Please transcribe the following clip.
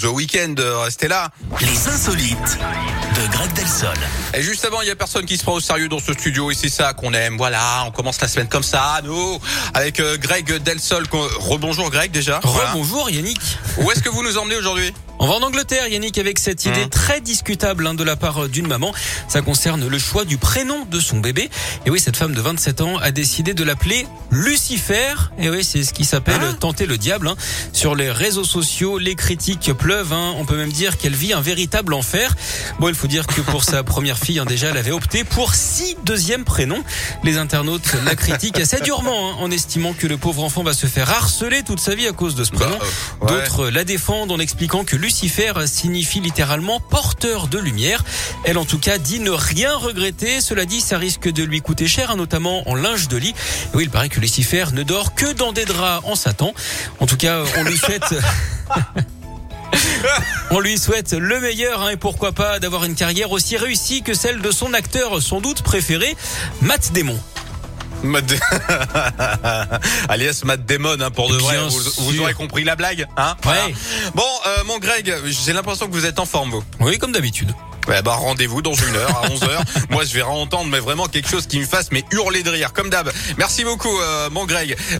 The Weekend, euh, restez là. Les insolites de Greg Delsol. Et juste avant, il y a personne qui se prend au sérieux dans ce studio et c'est ça qu'on aime. Voilà, on commence la semaine comme ça, nous, avec euh, Greg Delsol. Rebonjour Greg déjà. Voilà. Rebonjour Yannick. Où est-ce que vous nous emmenez aujourd'hui? On va en Angleterre Yannick avec cette idée Mmh. très discutable hein, de la part euh, d'une maman. Ça concerne le choix du prénom de son bébé. Et oui, cette femme de 27 ans a décidé de l'appeler Lucifer. Et oui, c'est ce qui s'appelle Hein tenter le diable. hein. Sur les réseaux sociaux, les critiques pleuvent. hein. On peut même dire qu'elle vit un véritable enfer. Bon, il faut dire que pour sa première fille, hein, déjà, elle avait opté pour six deuxièmes prénoms. Les internautes la critiquent assez durement hein, en estimant que le pauvre enfant va se faire harceler toute sa vie à cause de ce prénom. Bah, euh. D'autres la défendent en expliquant que Lucifer signifie littéralement porteur de lumière. Elle en tout cas dit ne rien regretter. Cela dit, ça risque de lui coûter cher, notamment en linge de lit. Et oui, il paraît que Lucifer ne dort que dans des draps en Satan. En tout cas, on lui souhaite... On lui souhaite le meilleur hein, et pourquoi pas d'avoir une carrière aussi réussie que celle de son acteur sans doute préféré, Matt Damon. Matt Alias Matt Damon, hein, pour de vrai. Vous, aurez compris la blague, hein Voilà. Ouais. Bon, euh, mon Greg, j'ai l'impression que vous êtes en forme, vous. Oui, comme d'habitude. Bah rendez-vous dans une heure à 11 heures. Moi, je vais entendre mais vraiment quelque chose qui me fasse mais hurler de rire, comme d'hab. Merci beaucoup, euh, mon Greg.